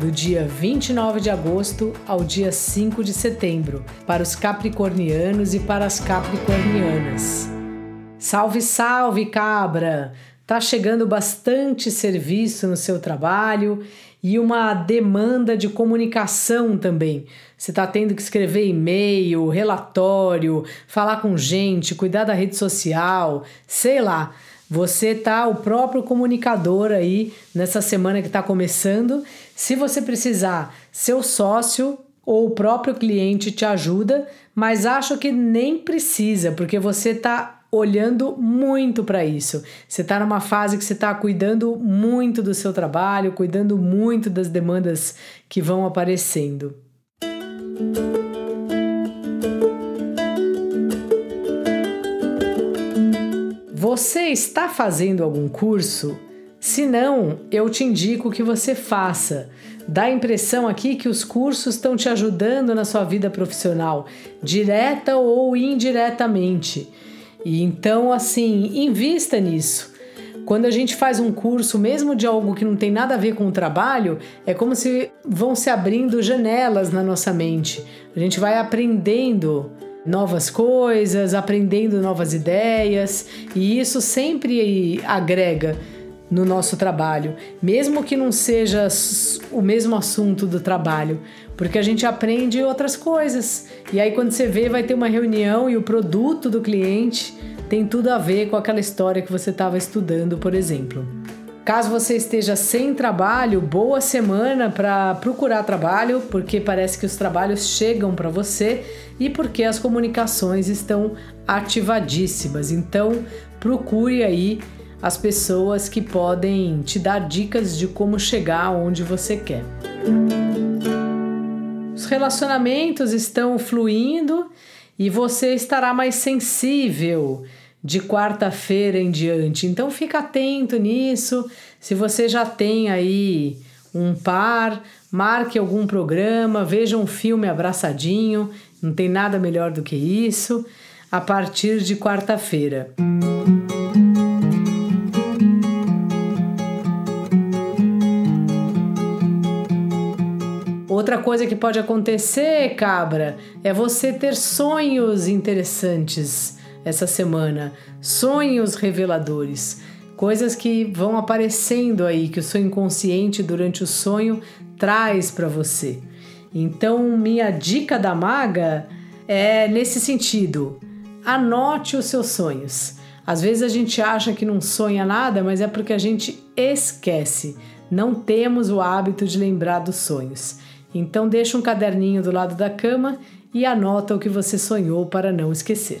do dia 29 de agosto ao dia 5 de setembro, para os capricornianos e para as capricornianas. Salve, salve, cabra! Tá chegando bastante serviço no seu trabalho e uma demanda de comunicação também. Você está tendo que escrever e-mail, relatório, falar com gente, cuidar da rede social, sei lá. Você tá o próprio comunicador aí nessa semana que está começando. Se você precisar, seu sócio ou o próprio cliente te ajuda, mas acho que nem precisa, porque você está olhando muito para isso. Você está numa fase que você está cuidando muito do seu trabalho, cuidando muito das demandas que vão aparecendo. Você está fazendo algum curso? Se não, eu te indico que você faça. Dá a impressão aqui que os cursos estão te ajudando na sua vida profissional, direta ou indiretamente. E então, assim, invista nisso. Quando a gente faz um curso, mesmo de algo que não tem nada a ver com o trabalho, é como se vão se abrindo janelas na nossa mente. A gente vai aprendendo novas coisas, aprendendo novas ideias, e isso sempre agrega no nosso trabalho, mesmo que não seja o mesmo assunto do trabalho, porque a gente aprende outras coisas. E aí quando você vê, vai ter uma reunião e o produto do cliente tem tudo a ver com aquela história que você estava estudando, por exemplo. Caso você esteja sem trabalho, boa semana para procurar trabalho, porque parece que os trabalhos chegam para você e porque as comunicações estão ativadíssimas. Então, procure aí as pessoas que podem te dar dicas de como chegar onde você quer. Os relacionamentos estão fluindo e você estará mais sensível de quarta-feira em diante. Então fica atento nisso. Se você já tem aí um par, marque algum programa, veja um filme abraçadinho, não tem nada melhor do que isso, a partir de quarta-feira. Outra coisa que pode acontecer, cabra, é você ter sonhos interessantes essa semana, sonhos reveladores, coisas que vão aparecendo aí que o seu inconsciente durante o sonho traz para você. Então, minha dica da maga é nesse sentido: anote os seus sonhos. Às vezes a gente acha que não sonha nada, mas é porque a gente esquece. Não temos o hábito de lembrar dos sonhos. Então deixa um caderninho do lado da cama e anota o que você sonhou para não esquecer.